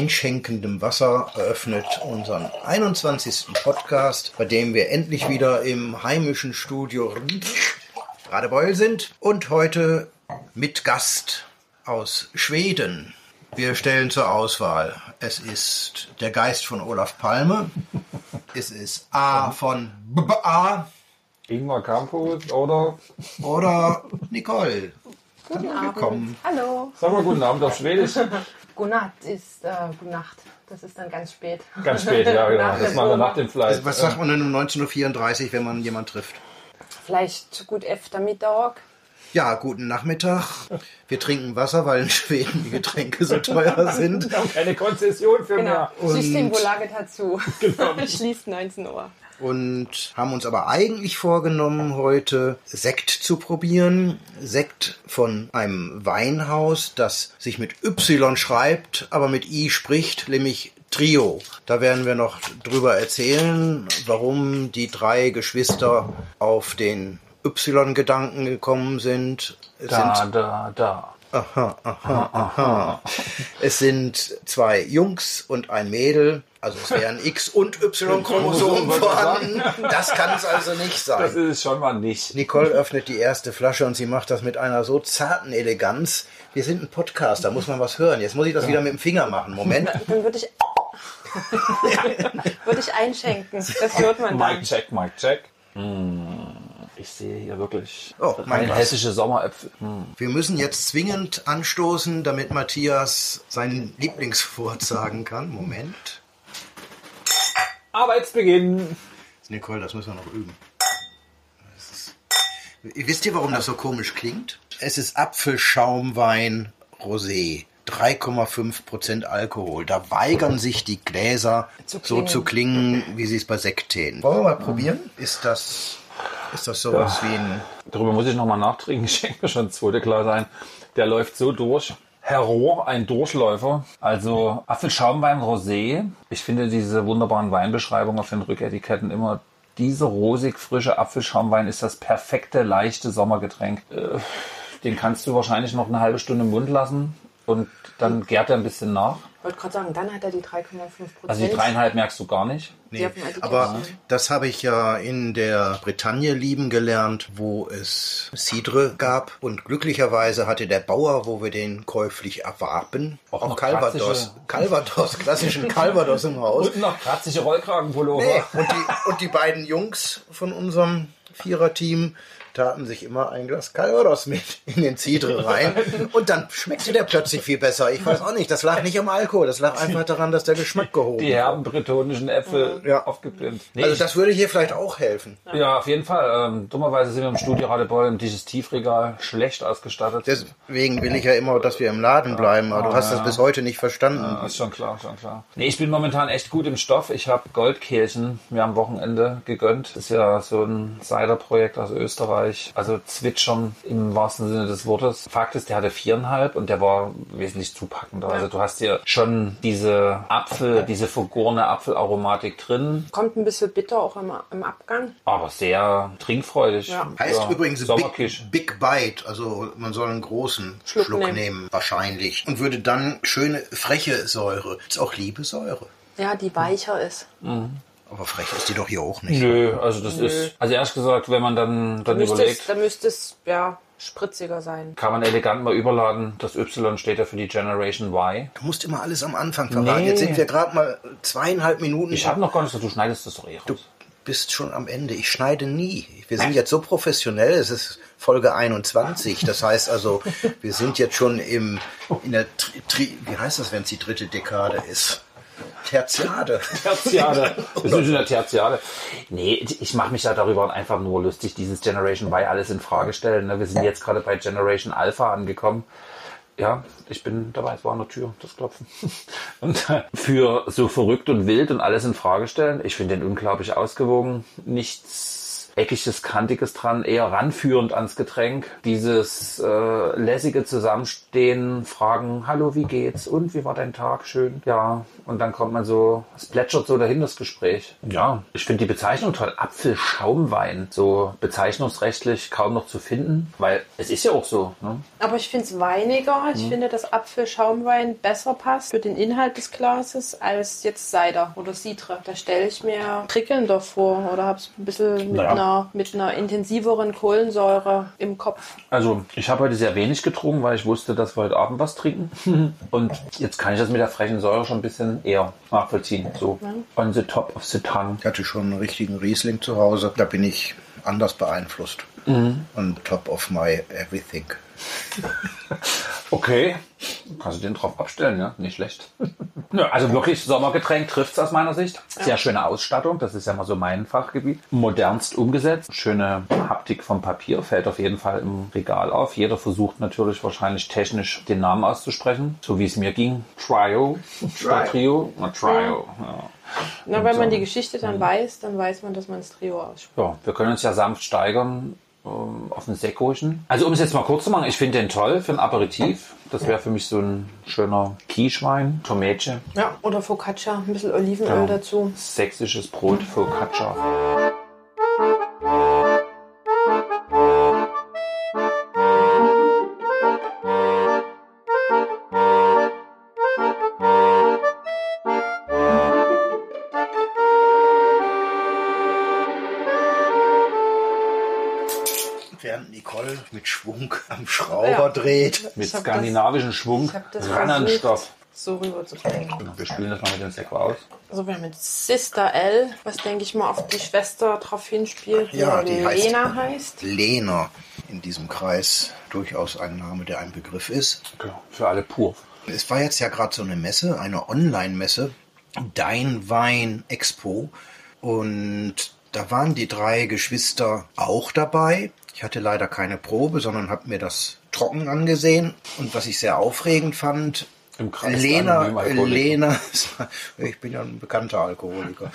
einschenkendem Wasser eröffnet unseren 21. Podcast, bei dem wir endlich wieder im heimischen Studio Radebeul sind und heute mit Gast aus Schweden. Wir stellen zur Auswahl. Es ist der Geist von Olaf Palme. Es ist A von B -B A. Ingmar Campus oder? Oder Nicole. Guten Abend. Willkommen. Hallo. Sag mal guten Abend auf Schwedisch. Godnatt ist äh, Gute Nacht. Das ist dann ganz spät. Ganz spät, ja genau. Das machen wir nach dem Fleisch. Was sagt man denn um 19.34 Uhr, wenn man jemanden trifft? Vielleicht gut efter Mittag. Ja, guten Nachmittag. Wir trinken Wasser, weil in Schweden die Getränke so teuer sind. Wir haben keine Konzession für Genau. mehr. Systembolaget hat zu. Genau. Schließt 19 Uhr. Und haben uns aber eigentlich vorgenommen, heute Sekt zu probieren. Sekt von einem Weinhaus, das sich mit Y schreibt, aber mit I spricht, nämlich Trio. Da werden wir noch drüber erzählen, warum die drei Geschwister auf den Y-Gedanken gekommen sind. Da, sind da, da. Aha, aha, aha. Es sind zwei Jungs und ein Mädel. Also es wären X- und Y-Chromosomen vorhanden. Das kann es also nicht Das sein. ist es schon mal nicht. Nicole öffnet die erste Flasche und sie macht das mit einer so zarten Eleganz. Wir sind ein Podcast, da muss man was hören. Jetzt muss ich das wieder mit dem Finger machen. Moment. Dann würde ich, würde ich einschenken. Das hört man Mic dann. check, Mic check. Hm, Ich sehe hier wirklich Oh, mein hessische Sommeräpfel. Hm. Wir müssen jetzt zwingend anstoßen, damit Matthias seinen Lieblingswort sagen kann. Moment. Arbeitsbeginn. Nicole, das müssen wir noch üben. Ist, wisst ihr, warum das so komisch klingt? Es ist Apfelschaumwein Rosé. 3,5% Alkohol. Da weigern sich die Gläser Zu so zu klingen, wie sie es bei Sekten. Wollen wir mal probieren? Ist das, ist das sowas wie ein... Darüber muss ich nochmal nachtrinken. Ich schenke mir schon das zweite Glas ein. Der läuft so durch. Herror, ein Durchläufer. Also Apfelschaumwein Rosé. Ich finde diese wunderbaren Weinbeschreibungen auf den Rücketiketten immer. Dieser rosig frische Apfelschaumwein ist das perfekte, leichte Sommergetränk. Äh, Den kannst du wahrscheinlich noch eine halbe Stunde im Mund lassen und dann gärt er ein bisschen nach. Ich wollte gerade sagen, dann hat er die 3,5 Prozent. Also die dreieinhalb merkst du gar nicht. Dem Etikett Aber das habe ich ja in der Bretagne lieben gelernt, wo es Cidre gab. Und glücklicherweise hatte der Bauer, wo wir den käuflich erwarben, Auch auch, Calvados, Calvados, klassischen Calvados im Haus. Und noch kratzige Rollkragenpullover. Nee, und, die, und die beiden Jungs von unserem Viererteam taten sich immer ein Glas Calvados mit in den Cidre rein. Und dann schmeckte der plötzlich viel besser. Ich weiß auch nicht, das lag nicht am Alkohol, das lag einfach daran, dass der Geschmack gehoben Die herben bretonischen Äpfel Ja. aufgepimpt. Nee, Also das würde hier vielleicht auch helfen. Ja, auf jeden Fall. Ähm, dummerweise sind wir im Studio Radebeul im Digestivregal schlecht ausgestattet. Deswegen will ich ja immer, dass wir im Laden bleiben, aber du hast das bis heute nicht verstanden. Ja, ist schon klar, schon klar. Nee, ich bin momentan echt gut im Stoff. Ich habe Goldkehlchen mir am Wochenende gegönnt. Das ist ja so ein Cider-Projekt aus Österreich. Also zwitschern im wahrsten Sinne des Wortes. Fakt ist, der hatte viereinhalb und der war wesentlich zupackender. Also du hast hier schon diese Apfel, diese vergorene Apfelaromatik drin, Kommt ein bisschen bitter auch im, im Abgang. aber sehr trinkfreudig. Ja. Heißt übrigens Sommerkisch. Big, Big Bite, also man soll einen großen Schluck, Schluck nehmen. nehmen. wahrscheinlich. Und würde dann schöne, freche Säure. Ist auch liebe Säure. Ja, die weicher ist. Aber frech ist die doch hier auch nicht. Nö, also das ist, also ehrlich gesagt, wenn man dann, dann Müsste überlegt, es, da müsste es ja spritziger sein. kann man elegant mal überladen. Das Y steht ja für die Generation Y. Du musst immer alles am Anfang verraten. Nee. Jetzt sind wir gerade mal zweieinhalb Minuten. Ich habe noch gar nicht so, du schneidest das doch eh raus. bist schon am Ende. Ich schneide nie. Wir sind jetzt so professionell. Es ist Folge 21. Das heißt also, wir sind jetzt schon im, in der, Tri, Tri, wie heißt das, wenn es die dritte Dekade ist? Tertiade. Tertiade. Wir sind in der Tertiade. Nee, ich mache mich da darüber einfach nur lustig, dieses Generation Y alles in Frage stellen. ne? Wir sind jetzt gerade bei Generation Alpha angekommen. Ja, ich bin dabei, es war an der Tür, das Klopfen. Und äh, für so verrückt und wild und alles in Frage stellen, ich finde den unglaublich ausgewogen. Nichts Eckiges, Kantiges dran, eher ranführend ans Getränk. Dieses äh, lässige Zusammenstehen, Fragen, hallo, wie geht's? Und wie war dein Tag? Schön. Ja. Und dann kommt man so, es plätschert so dahin das Gespräch. Ja, ich finde die Bezeichnung toll. Apfelschaumwein. So bezeichnungsrechtlich kaum noch zu finden, weil es ist ja auch so. Ne? Aber ich finde es weiniger. Ich finde, dass Apfelschaumwein besser passt für den Inhalt des Glases als jetzt Cider oder Citre. Da stelle ich mir prickelnder vor oder habe es ein bisschen mit, Naja. Einer, mit einer intensiveren Kohlensäure im Kopf. Also, ich habe heute sehr wenig getrunken, weil ich wusste, dass wir heute Abend was trinken. Und jetzt kann ich das mit der frechen Säure schon ein bisschen eher nachvollziehen. So on the top of the tongue. Ich hatte schon einen richtigen Riesling zu Hause. Da bin ich anders beeinflusst. On top of my everything. Okay. Kannst du den drauf abstellen, ja? Nicht schlecht. ja, also wirklich Sommergetränk trifft's aus meiner Sicht. Sehr schöne Ausstattung, das ist ja mal so mein Fachgebiet. Modernst umgesetzt. Schöne Haptik vom Papier, fällt auf jeden Fall im Regal auf. Jeder versucht natürlich wahrscheinlich technisch den Namen auszusprechen, so wie es mir ging. Trio. Statt Trio. Na, Trio. Ja. Na, wenn so. man die Geschichte dann weiß, dann weiß man, dass man das Trio ausspricht. Ja, wir können uns ja sanft steigern auf den Säckochen. Also um es jetzt mal kurz zu machen, ich finde den toll für ein Aperitif. Das wäre für mich so ein schöner Quichewein, Tomätchen, Ja, oder Focaccia, ein bisschen Olivenöl Ja. dazu. sächsisches Brot, Focaccia. Mit Schwung am Schrauber Ja. dreht. Mit skandinavischen Schwung, Ich habe das Rannenstoff. versucht, so rüberzubringen. Wir spülen das mal mit dem Sekko aus. Also wir haben mit Sister L, was denke ich mal auf die Schwester drauf hinspielt, die, Ja, die heißt- Lena heißt. Lena in diesem Kreis durchaus ein Name, der ein Begriff ist. Genau, für alle pur. Es war jetzt ja gerade so eine Messe, eine Online-Messe, Dein Wein Expo. Und da waren die drei Geschwister auch dabei. Ich hatte leider keine Probe, sondern habe mir das trocken angesehen. Und was ich sehr aufregend fand, Lena. Lena, ich bin ja ein bekannter Alkoholiker.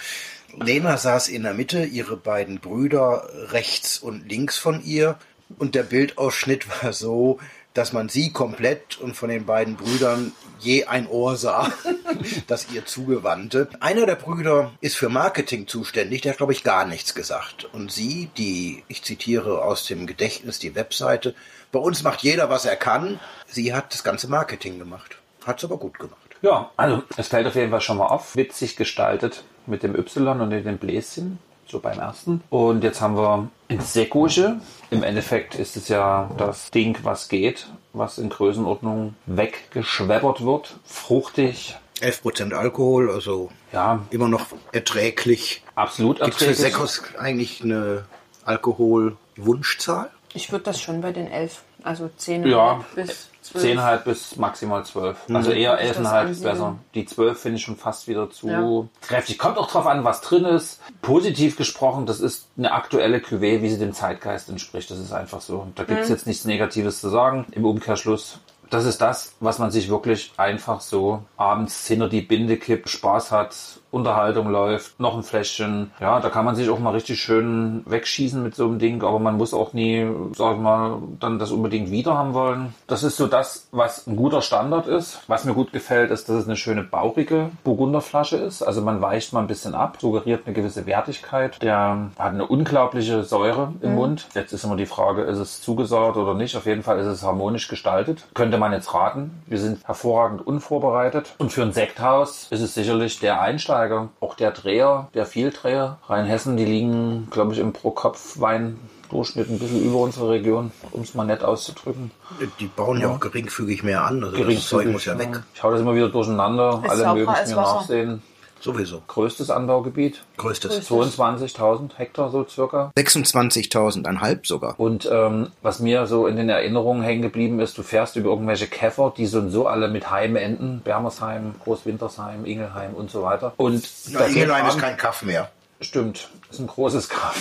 Lena saß in der Mitte, ihre beiden Brüder rechts und links von ihr. Und der Bildausschnitt war so, dass man sie komplett und von den beiden Brüdern je ein Ohr sah, das ihr zugewandte. Einer der Brüder ist für Marketing zuständig, der hat, glaube ich, gar nichts gesagt. Und sie, die, ich zitiere aus dem Gedächtnis die Webseite, bei uns macht jeder, was er kann. Sie hat das ganze Marketing gemacht. Hat es aber gut gemacht. Ja, also es fällt auf jeden Fall schon mal auf. Witzig gestaltet mit dem Y und dem Bläschen, so beim ersten. Und jetzt haben wir ein Säckosche. Im Endeffekt ist es ja das Ding, was geht, was in Größenordnung weggeschwebbert wird. Fruchtig, 11% Alkohol, also ja, immer noch erträglich. absolut Gibt es für erträglich. Seckos eigentlich eine Alkoholwunschzahl? Ich würde das schon bei den elf, also zehn Ja, bis. 10,5 bis maximal 12. Mhm. Also eher Würde ich das 11,5 ist besser. Die 12 finde ich schon fast wieder zu Ja. kräftig. Kommt auch drauf an, was drin ist. Positiv gesprochen, das ist eine aktuelle Cuvée, wie sie dem Zeitgeist entspricht. Das ist einfach so. Da Mhm. gibt es jetzt nichts Negatives zu sagen. Im Umkehrschluss. Das ist das, was man sich wirklich einfach so abends hinter die Binde kippt, Spaß hat, Unterhaltung läuft, noch ein Fläschchen. Ja, da kann man sich auch mal richtig schön wegschießen mit so einem Ding, aber man muss auch nie, sag ich mal, dann das unbedingt wieder haben wollen. Das ist so das, was ein guter Standard ist. Was mir gut gefällt, ist, dass es eine schöne bauchige Burgunderflasche ist. Also man weicht mal ein bisschen ab, suggeriert eine gewisse Wertigkeit. Der hat eine unglaubliche Säure im Mund. Jetzt ist immer die Frage, ist es zugesäuert oder nicht? Auf jeden Fall ist es harmonisch gestaltet. Könnte man jetzt raten. Wir sind hervorragend unvorbereitet. Und für ein Sekthaus ist es sicherlich der Einsteiger, auch der Dreher, der Vieldreher. Rheinhessen, die liegen, glaube ich, im Pro-Kopf-Wein-Durchschnitt ein bisschen über unsere Region, um es mal nett auszudrücken. Die bauen ja auch geringfügig mehr an. Also das Zeug muss ja weg. Ich hau das immer wieder durcheinander. Ist Alle mögen es mir Wasser. nachsehen. Sowieso. Größtes Anbaugebiet, Größtes. 22.000 Hektar so circa. 26.000 sogar. Und ähm, was mir so in den Erinnerungen hängen geblieben ist, du fährst über irgendwelche Käfer, die so und so alle mit Heim enden. Bermersheim, Großwintersheim, Ingelheim und so weiter. Und Ja, das Ingelheim ist kein Kaff mehr. Stimmt, ist ein großes Grab.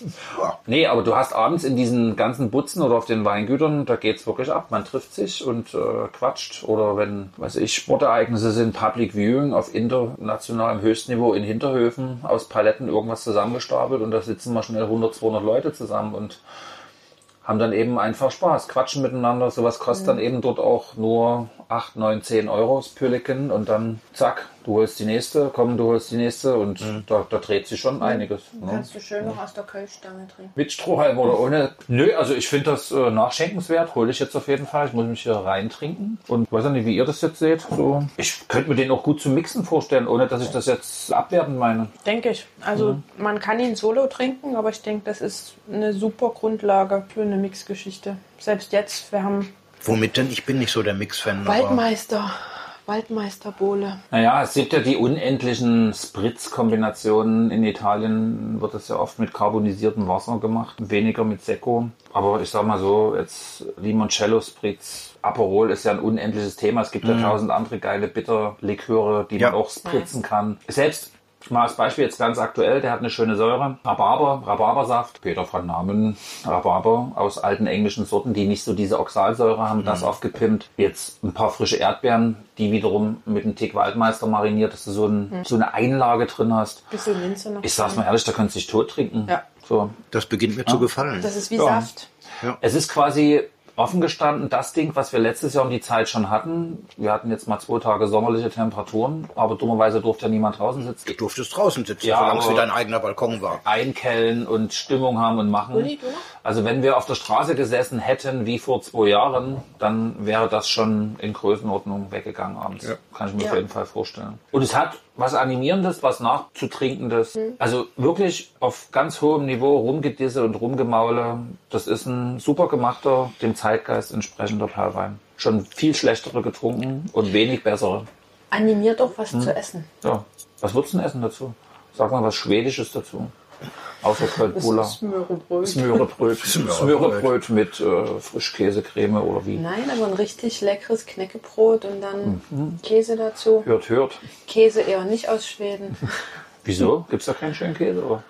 nee, aber du hast abends in diesen ganzen Butzen oder auf den Weingütern, da geht's wirklich ab. Man trifft sich und äh, quatscht. Oder wenn, weiß ich, Sportereignisse sind, Public Viewing auf internationalem Höchstniveau in Hinterhöfen aus Paletten irgendwas zusammengestapelt und da sitzen mal schnell 100, 200 Leute zusammen und haben dann eben einfach Spaß, quatschen miteinander. Sowas kostet dann eben dort auch nur 8, 9, 10 Euro das Pülliken und dann zack, du holst die nächste, komm, du holst die nächste und da, da dreht sich schon einiges. Ne? Kannst du schön noch aus der Kölschstange trinken. Mit Strohhalm oder ohne? Nö, also ich finde das äh, nachschenkenswert, hole ich jetzt auf jeden Fall. Ich muss mich hier reintrinken und weiß auch nicht, wie ihr das jetzt seht. So. Ich könnte mir den auch gut zum Mixen vorstellen, ohne dass ich das jetzt abwerten meine. Denke ich. Also man kann ihn solo trinken, aber ich denke, das ist eine super Grundlage für eine Mixgeschichte. Selbst jetzt, wir haben Womit denn? Ich bin nicht so der Mix-Fan. aber- Waldmeister, Waldmeisterbowle. Naja, es gibt ja die unendlichen Spritz-Kombinationen. In Italien wird das ja oft mit carbonisiertem Wasser gemacht, weniger mit Secco. Aber ich sag mal so, jetzt Limoncello Spritz, Aperol ist ja ein unendliches Thema. Es gibt ja tausend andere geile Bitterliköre, die Ja. man auch spritzen kann. Selbst ich mal als Beispiel jetzt ganz aktuell, der hat eine schöne Säure. Rhabarber, Rhabarbersaft. Peter van Namen, Rhabarber aus alten englischen Sorten, die nicht so diese Oxalsäure haben, das aufgepimpt. Jetzt ein paar frische Erdbeeren, die wiederum mit einem Tick Waldmeister mariniert, dass du so, ein, so eine Einlage drin hast. Bisschen Minze noch. Ich sag's mal ehrlich, da kannst du dich tot trinken. Ja. So. Das beginnt mir zu gefallen. Das ist wie Ja. Saft. Es ist quasi offen gestanden das Ding, was wir letztes Jahr um die Zeit schon hatten. Wir hatten jetzt mal zwei Tage sommerliche Temperaturen, aber dummerweise durfte ja niemand draußen sitzen. Du durftest draußen sitzen, Ja, solange es wie dein eigener Balkon war. einkellen und Stimmung haben und machen. Uli? Also wenn wir auf der Straße gesessen hätten wie vor zwei Jahren, dann wäre das schon in Größenordnung weggegangen abends. Kann ich mir Ja. auf jeden Fall vorstellen. Und es hat was Animierendes, was Nachzutrinkendes. Mhm. Also wirklich auf ganz hohem Niveau rumgedisse und rumgemaule. Das ist ein super gemachter, dem Zeitgeist entsprechender Perlwein. Schon viel schlechtere getrunken und wenig bessere. Animiert doch was Hm. zu essen. Ja. Was würdest du denn essen dazu? Sag mal was Schwedisches dazu. Außer Köln-Cola. Smörebröt. Smörebröt. Smörebröt. Mit äh, Frischkäsecreme oder wie. Nein, aber ein richtig leckeres Knäckebrot und dann Mhm. Käse dazu. Hört, hört. Käse eher nicht aus Schweden. Wieso? Gibt's da keinen schönen Käse? Oder?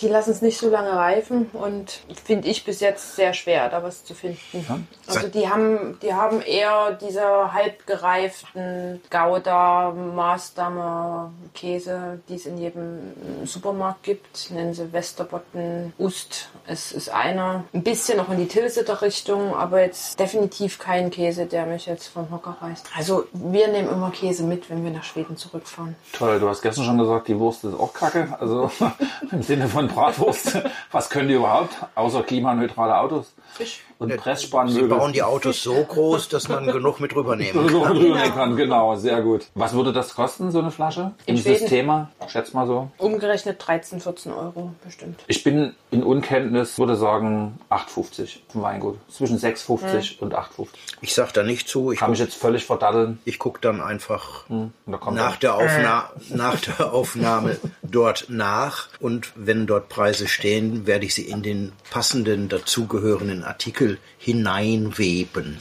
Die lassen es nicht so lange reifen und finde ich bis jetzt sehr schwer, da was zu finden. Also die haben, die haben eher diese halbgereiften Gouda, Maßdammer Käse, die es in jedem Supermarkt gibt. Nennen sie Westerbotten, Ust. Es ist einer. Ein bisschen noch in die Tilsiter Richtung, aber jetzt definitiv kein Käse, der mich jetzt vom Hocker reißt. Also wir nehmen immer Käse mit, wenn wir nach Schweden zurückfahren. Toll, du hast gestern schon gesagt, die Wurst ist auch kacke. Also im Sinne von Bratwurst. Was können die überhaupt? Außer klimaneutrale Autos Fisch. Und Sie Pressspannmöbel. bauen die Autos so groß, dass man genug mit rübernehmen so kann. drüber kann, genau, sehr gut. Was würde das kosten, so eine Flasche? In Im Schweden? Systema? Schätz mal so. Umgerechnet 13, 14 Euro bestimmt. Ich bin in Unkenntnis, würde sagen 8,50 vom Weingut. Zwischen 6,50 und 8,50. Ich sag da nicht zu. Ich, Kann mich jetzt völlig verdatteln. ich gucke dann einfach kommt nach der, Aufna nach der Aufnahme dort nach. Und wenn dort Preise stehen, werde ich sie in den passenden dazugehörenden Artikel hineinweben.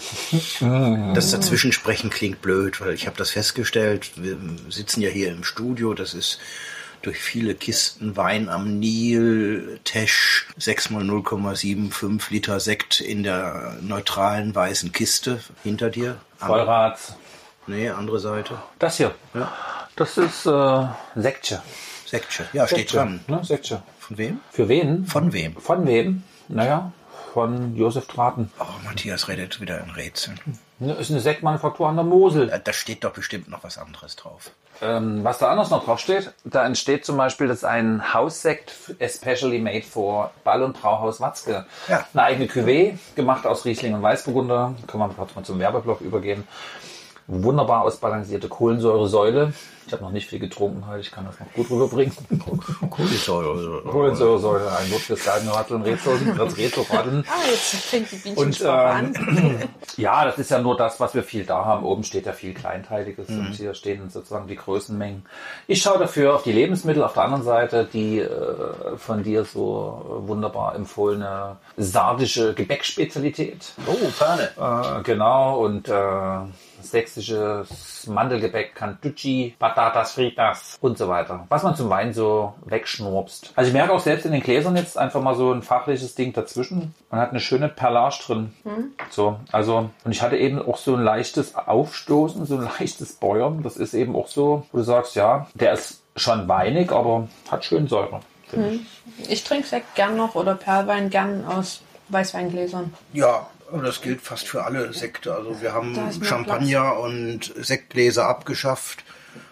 Das Dazwischensprechen klingt blöd, weil ich habe das festgestellt. Wir sitzen ja hier im Studio. Das ist durch viele Kisten Wein am Nil, Tesch, 6 mal 0,75 Liter Sekt in der neutralen weißen Kiste hinter dir. Vollrad. Nee, andere Seite. Das hier. Ja. Das ist äh, Sektche. Sektche. Ja, steht Sektche, dran. Ne? Sektche. Von wem? Für wen? Von wem? Von wem? Naja, von Josef Traten. Oh, Matthias redet wieder in Rätseln. Ne, Ist eine Sektmanufaktur an der Mosel. Äh, Da steht doch bestimmt noch was anderes drauf. Ähm, was da anders noch drauf steht, da entsteht zum Beispiel, das ist ein Haussekt especially made for Ball- und Brauhaus Watzke. Ja. Eine eigene Cuvée, gemacht aus Riesling und Weißburgunder. Können wir kurz mal zum Werbeblock übergehen. Wunderbar ausbalancierte Kohlensäuresäule. Ich habe noch nicht viel getrunken heute, ich kann das noch gut rüberbringen. Kohlensäure. Kohlensäuresäule, ein Wort fürs Galgenratteln, Rätsel, das Rätselratteln. Ah, jetzt fängt die Und Bienchensprache an. ähm, ja, das ist ja nur das, was wir viel da haben. Oben steht ja viel Kleinteiliges und hier stehen sozusagen die Größenmengen. Ich schaue dafür auf die Lebensmittel auf der anderen Seite, die äh, von dir so äh, wunderbar empfohlene sardische Gebäckspezialität. Oh, Fahne. Äh, genau, und äh, sächsisches Mandelgebäck, Cantucci, Patatas Fritas und so weiter. Was man zum Wein so wegschnurpst. Also ich merke auch selbst in den Gläsern jetzt einfach mal so ein fachliches Ding dazwischen. Man hat eine schöne Perlage drin. So, also, und ich hatte eben auch so ein leichtes Aufstoßen, so ein leichtes Bäuern. Das ist eben auch so, wo du sagst, ja, der ist schon weinig, aber hat schön Säure. finde ich. Ich trinke Sekt gern noch oder Perlwein gern aus Weißweingläsern. Ja, aber das gilt fast für alle Sekte. Also wir haben Champagner und Sektgläser abgeschafft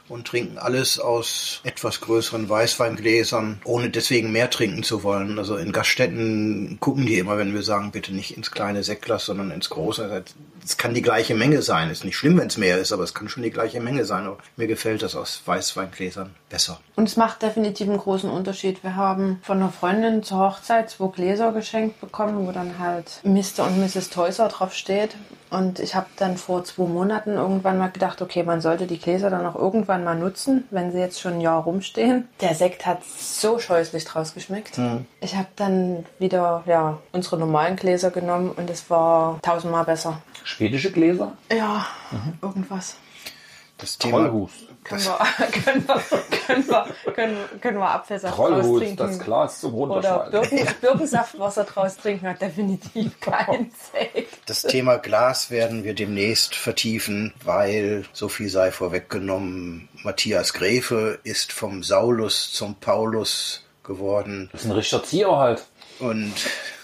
und trinken alles aus etwas größeren Weißweingläsern, ohne deswegen mehr trinken zu wollen. Also in Gaststätten gucken die immer, wenn wir sagen, bitte nicht ins kleine Sektglas, sondern ins große. Es kann die gleiche Menge sein. Ist nicht schlimm, wenn es mehr ist, aber es kann schon die gleiche Menge sein. Aber mir gefällt das aus Weißweingläsern besser. Und es macht definitiv einen großen Unterschied. Wir haben von einer Freundin zur Hochzeit zwei Gläser geschenkt bekommen, wo dann halt Mr. und Mrs. Teuser drauf steht. Und ich habe dann vor zwei Monaten irgendwann mal gedacht, okay, man sollte die Gläser dann auch irgendwann mal nutzen, wenn sie jetzt schon ein Jahr rumstehen. Der Sekt hat so scheußlich draus geschmeckt. Ich habe dann wieder ja, unsere normalen Gläser genommen und es war tausendmal besser. Schwedische Gläser? Ja, irgendwas. Das Thema, Trollhus. Können wir, können wir, können wir, können, können wir Apfelsaft draus Trollhut, trinken. das Glas zum Oder Runterschneiden. Birken, Birkensaftwasser draus trinken hat definitiv keinen Sekt. Das Thema Glas werden wir demnächst vertiefen, weil, so viel sei vorweggenommen, Matthias Gräfe ist vom Saulus zum Paulus geworden Das ist ein richtiger Zieher halt. und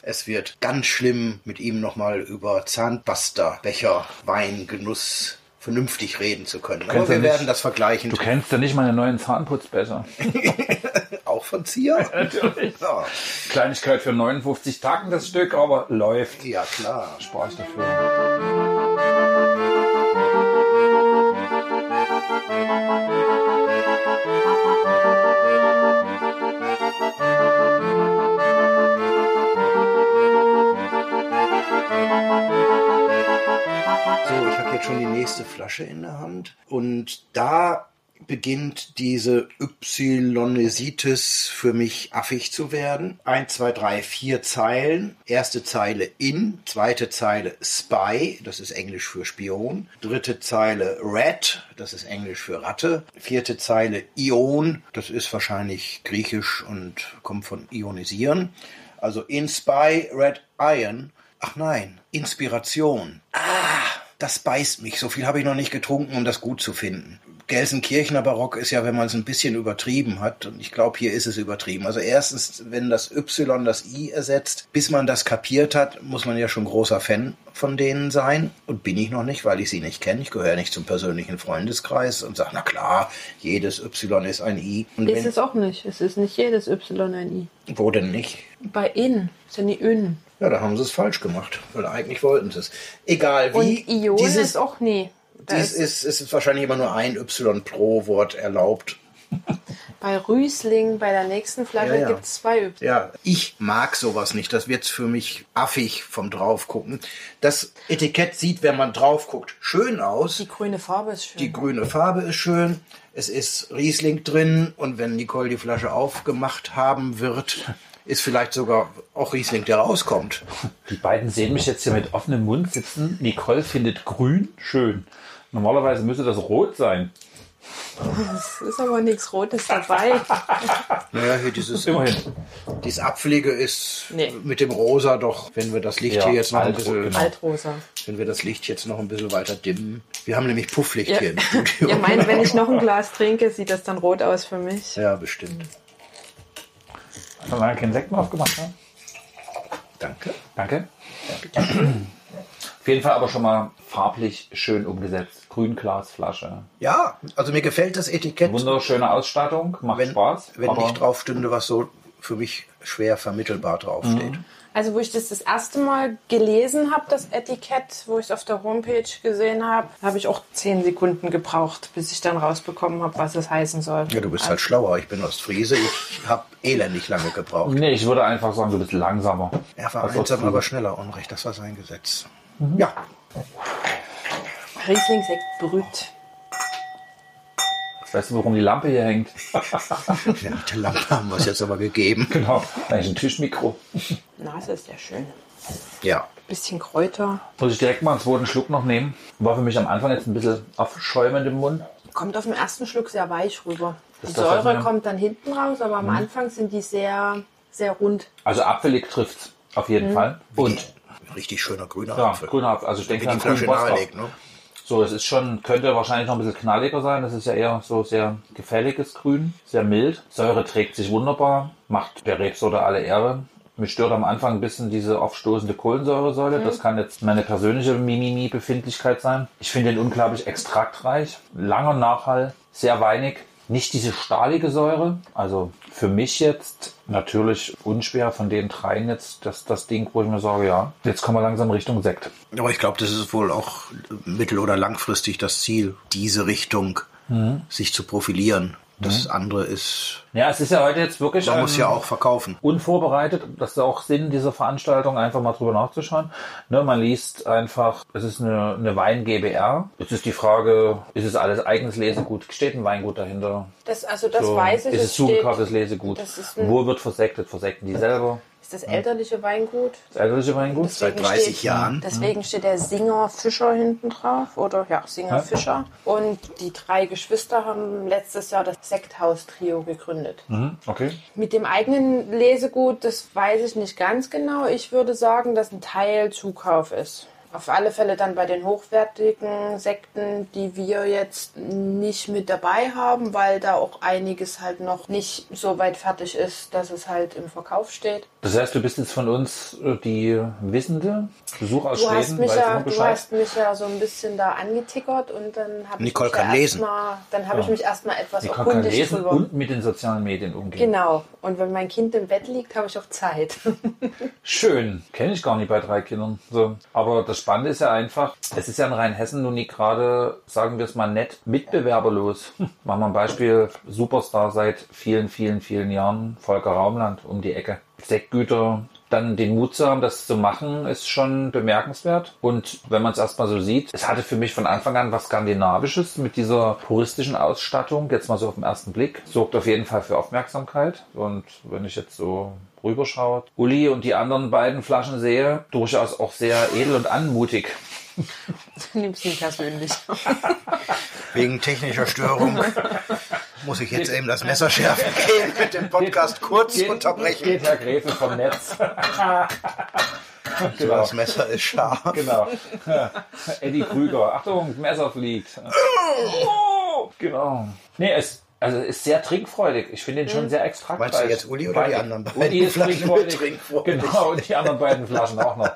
es wird ganz schlimm, mit ihm nochmal über Zahnpasta, Becher, Wein, Genuss vernünftig reden zu können. Aber wir ja nicht- werden das vergleichen. Du kennst ja nicht meine neuen Zahnputzbecher. auch von Zier? Natürlich. Ja, Kleinigkeit für 59 Tacken das Stück, aber läuft. ja klar. Spar ich dafür. Schon die nächste Flasche in der Hand und da beginnt diese Ylonesitis für mich affig zu werden. Eins, zwei, drei, vier Zeilen. Erste Zeile in, zweite Zeile spy, das ist Englisch für Spion. Dritte Zeile rat, das ist Englisch für Ratte. Vierte Zeile ion, das ist wahrscheinlich griechisch und kommt von ionisieren. Also in spy, red iron. Ach nein, Inspiration. Das beißt mich. So viel habe ich noch nicht getrunken, um das gut zu finden. Gelsenkirchener Barock ist ja, wenn man es ein bisschen übertrieben hat. Und ich glaube, hier ist es übertrieben. Also erstens, wenn das Y das I ersetzt, bis man das kapiert hat, muss man ja schon großer Fan von denen sein. Und bin ich noch nicht, weil ich sie nicht kenne. Ich gehöre ja nicht zum persönlichen Freundeskreis und sage, na klar, jedes Y ist ein I. Und Ist es auch nicht. Es ist nicht jedes Y ein I. wo denn nicht? Bei in sind die Ün. Ja, da haben sie es falsch gemacht. Weil eigentlich wollten sie es. Egal wie. Und Ion dieses- ist auch nie. Dies ist, ist, es ist wahrscheinlich immer nur ein Y pro Wort erlaubt. bei Rüsling, bei der nächsten Flasche Ja, ja. gibt es zwei Y. Ja, ich mag sowas nicht. Das wird für mich affig vom Draufgucken. Das Etikett sieht, wenn man drauf guckt, schön aus. Die grüne Farbe ist schön. Die grüne Farbe ist schön. Es ist Riesling drin. Und wenn Nicole die Flasche aufgemacht haben wird, ist vielleicht sogar auch Riesling, der rauskommt. Die beiden sehen mich jetzt hier mit offenem Mund sitzen. Nicole findet grün schön. Normalerweise müsste das rot sein. Es ist aber nichts Rotes dabei. Naja, hier dieses, Immerhin. dieses Apfelige ist Nee. mit dem Rosa doch, wenn wir das Licht Ja, hier jetzt noch ein bisschen... genau. Altrosa. Wenn wir das Licht jetzt noch ein bisschen weiter dimmen. Wir haben nämlich Pufflicht Ja. hier im Studio. Ihr meint, wenn ich noch ein Glas trinke, sieht das dann rot aus für mich? Ja, bestimmt. Hast du lange keinen Sekt mehr aufgemacht? Ne? Danke. Danke. Auf jeden Fall aber schon mal farblich schön umgesetzt. Grünglasflasche. Ja, also mir gefällt das Etikett. Wunderschöne Ausstattung, macht wenn, Spaß. Wenn aber nicht drauf stünde, was so für mich schwer vermittelbar draufsteht. Also wo ich das das erste Mal gelesen habe, das Etikett, wo ich es auf der Homepage gesehen habe, habe ich auch zehn Sekunden gebraucht, bis ich dann rausbekommen habe, was es heißen soll. Ja, du bist halt schlauer. Ich bin Ostfriese. Ich habe elendig lange gebraucht. Nee, ich würde einfach sagen, du bist langsamer. Er war einsam, aber schneller. Unrecht, das war sein Gesetz. Ja, Riesling-Sekt Brüt. Weißt du, warum die Lampe hier hängt? ja, die Lampe haben wir es jetzt aber gegeben. Genau. Eigentlich ein Tischmikro. Nase ist sehr schön. Ja. Bisschen Kräuter. Muss ich direkt mal einen zweiten Schluck noch nehmen. War für mich am Anfang jetzt ein bisschen aufschäumend im Mund. Kommt auf den ersten Schluck sehr weich rüber. Die Ist Säure kommt dann hinten raus, aber am Anfang sind die sehr, sehr rund. Also apfelig trifft's auf jeden Fall. Und Richtig schöner grüner ja, Apfel. grüner Apfel. Also ich denke an Flasche nahelegt, ne? So, es ist schon, könnte wahrscheinlich noch ein bisschen knalliger sein. Das ist ja eher so sehr gefälliges Grün, sehr mild. Säure trägt sich wunderbar, macht der Rebsorte alle Ehre. Mich stört am Anfang ein bisschen diese aufstoßende Kohlensäuresäule. Das kann jetzt meine persönliche Mimimi-Befindlichkeit sein. Ich finde den unglaublich extraktreich, langer Nachhall, sehr weinig. Nicht diese stahlige Säure. Also für mich jetzt natürlich unschwer von den dreien jetzt das, das Ding, wo ich mir sage, ja, jetzt kommen wir langsam Richtung Sekt. Aber ich glaube, das ist wohl auch mittel- oder langfristig das Ziel, diese Richtung Mhm. sich zu profilieren. Das andere ist, Ja, es ist ja heute jetzt wirklich. man ähm, muss ja auch verkaufen. unvorbereitet. Das ist auch Sinn dieser Veranstaltung, einfach mal drüber nachzuschauen. Ne, man liest einfach, es ist eine, eine Wein-GBR. Jetzt ist die Frage, ist es alles eigenes Lesegut? Steht ein Weingut dahinter? Das, also das So, weiß ich. ist es zugekauftes Lesegut? das ist ein- Wo wird versektet? Versekten die selber? Ist das elterliche Weingut? Das elterliche Weingut? Seit Deswegen 30 steht, Jahren. Deswegen steht der Singer Fischer hinten drauf. Oder ja, Singer Ja. Fischer. Und die drei Geschwister haben letztes Jahr das Sekthaus-Trio gegründet. Mhm, okay. Mit dem eigenen Lesegut, das weiß ich nicht ganz genau. Ich würde sagen, dass ein Teil Zukauf ist. Auf alle Fälle dann bei den hochwertigen Sekten, die wir jetzt nicht mit dabei haben, weil da auch einiges halt noch nicht so weit fertig ist, dass es halt im Verkauf steht. Das heißt, du bist jetzt von uns äh, die Wissende, Besuch aus Du hast, Schweden, mich weißt ja, du hast mich ja so ein bisschen da angetickert und dann habe ich Nicole mich ja erstmal, dann habe ich mich erstmal etwas Die kann, lesen drüber. und mit den sozialen Medien umgehen. Genau. Und wenn mein Kind im Bett liegt, habe ich auch Zeit. Schön. Kenne ich gar nicht bei drei Kindern. So. Aber das Spannende ist ja einfach, es ist ja in Rheinhessen nun nicht gerade, sagen wir es mal nett, mitbewerberlos. Machen wir ein Beispiel. Superstar seit vielen, vielen, vielen Jahren. Volker Raumland um die Ecke. Sektgüter. Dann den Mut zu haben, das zu machen, ist schon bemerkenswert. Und wenn man es erstmal so sieht, es hatte für mich von Anfang an was Skandinavisches mit dieser puristischen Ausstattung. Jetzt mal so auf den ersten Blick. Sorgt auf jeden Fall für Aufmerksamkeit. Und wenn ich jetzt so rüberschaue, Uli und die anderen beiden Flaschen sehe, durchaus auch sehr edel und anmutig. Du nimmst ihn persönlich. Wegen technischer Störung muss ich jetzt eben das Messer schärfen gehen, mit dem Podcast kurz unterbrechen. Geht Herr Gräfe vom Netz. So, Das Messer ist scharf. Genau. Eddie Krüger. Achtung, Messer fliegt. Genau. Nee, es also ist sehr trinkfreudig. Ich finde ihn schon sehr extraktreich. Meinst du jetzt Uli oder die anderen beiden Uli ist Flaschen trinkfreudig. trinkfreudig? Genau, und die anderen beiden Flaschen auch noch.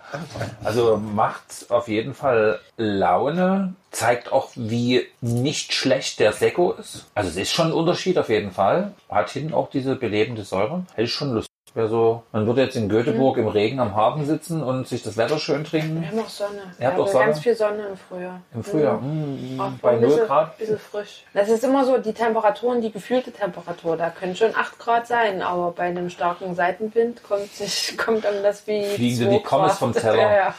Also macht auf jeden Fall Laune. Zeigt auch, wie nicht schlecht der Sekko ist. Also es ist schon ein Unterschied auf jeden Fall. Hat hinten auch diese belebende Säure. Hätte ich schon Lust. Wäre so, man würde jetzt in Göteborg im Regen am Hafen sitzen und sich das Wetter schön trinken. Wir haben auch Sonne. Ihr habt wir auch haben Sonne? ganz viel Sonne im Frühjahr. Im Frühjahr. Mhm. Mm, Auch bei ein 0 bisschen, Grad. bisschen frisch. Das ist immer so, die Temperaturen, die gefühlte Temperatur, da können schon 8 Grad sein, aber bei einem starken Seitenwind kommt, sich, kommt dann das wie. Fliegen 2 die Pommes Grad. vom Teller. Ja, ja.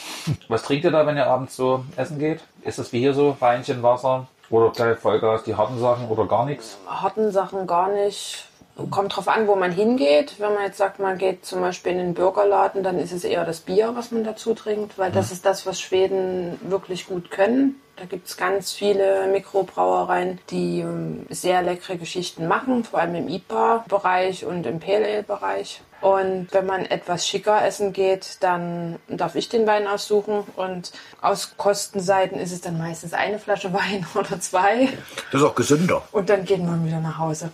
Was trinkt ihr da, wenn ihr abends so essen geht? Ist das wie hier so Weinchen, Wasser oder gleich Vollgas die harten Sachen oder gar nichts? harten Sachen gar nicht. Kommt drauf an, wo man hingeht. Wenn man jetzt sagt, man geht zum Beispiel in den Bürgerladen, dann ist es eher das Bier, was man dazu trinkt, weil das ist das, was Schweden wirklich gut können. Da gibt es ganz viele Mikrobrauereien, die ähm, sehr leckere Geschichten machen, vor allem im IPA-Bereich und im Pale Ale-Bereich. Und wenn man etwas schicker essen geht, dann darf ich den Wein aussuchen. Und aus Kostenseiten ist es dann meistens eine Flasche Wein oder zwei. Das ist auch gesünder. Und dann geht man wieder nach Hause.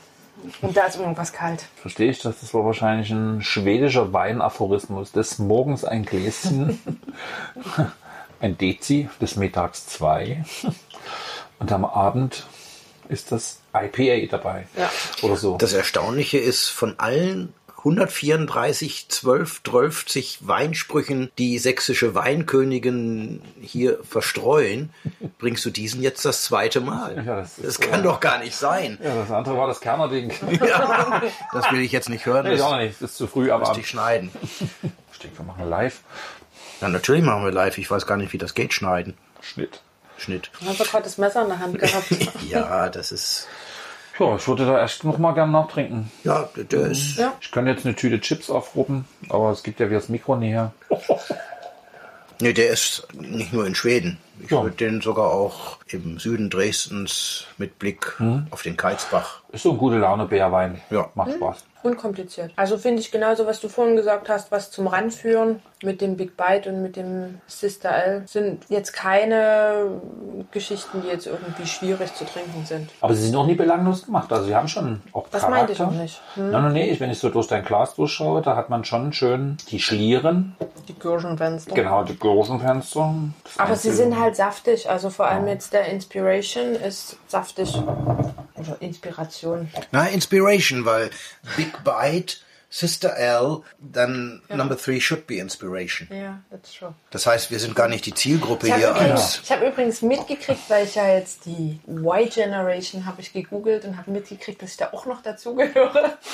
Und da ist irgendwas kalt. Verstehe ich, das ist wohl wahrscheinlich ein schwedischer Weinaphorismus. Des Morgens ein Gläschen, ein Dezi, des Mittags zwei und am Abend ist das IPA dabei. Ja. Oder so. Das Erstaunliche ist, von allen 134, 12, 12 Weinsprüchen, die sächsische Weinkönigin hier verstreuen, bringst du diesen jetzt das zweite Mal. Ja, das das kann äh, doch gar nicht sein. ja, das andere war das Kerner-Ding. Ja, das will ich jetzt nicht hören. Nee, ich auch Das nicht, das ist zu früh, aber müsste ich schneiden. ich denke, wir machen live. Ja, natürlich machen wir live. Ich weiß gar nicht, wie das geht, schneiden. Schnitt. Schnitt. Ich habe gerade das Messer in der Hand gehabt. Ja, das ist Ja, ich würde da erst noch mal gern nachtrinken. Ja, der ist. Ja. Ich könnte jetzt eine Tüte Chips aufruppen, aber es gibt ja wieder das Mikro näher. Nee, der ist nicht nur in Schweden. Ich Ja. würde den sogar auch im Süden Dresdens mit Blick auf den Karlsbach. Ist so ein gute Laune Bärwein. Ja. Macht Spaß. Unkompliziert. Also finde ich genauso, was du vorhin gesagt hast, was zum Ranführen mit dem Big Bite und mit dem Sister L sind jetzt keine Geschichten, die jetzt irgendwie schwierig zu trinken sind. Aber sie sind auch nie belanglos gemacht. Also sie haben schon auch Das Charakter. meinte ich auch nicht. Hm? Nein, nein, nee, ich- wenn ich so durch dein Glas durchschaue, da hat man schon schön die Schlieren. Die Kirschenfenster. Genau, die Gurkenfenster. Das Aber sie sind halt saftig. Also vor allem jetzt der Inspiration ist saftig. Oder Inspiration. Na, Inspiration, weil Big Bite, Sister L, dann Number Three should be Inspiration. Ja, that's true. Das heißt, wir sind gar nicht die Zielgruppe Ich hier habe übrigens, ich hab übrigens mitgekriegt, weil ich ja jetzt die Y-Generation habe ich gegoogelt und habe mitgekriegt, dass ich da auch noch dazugehöre.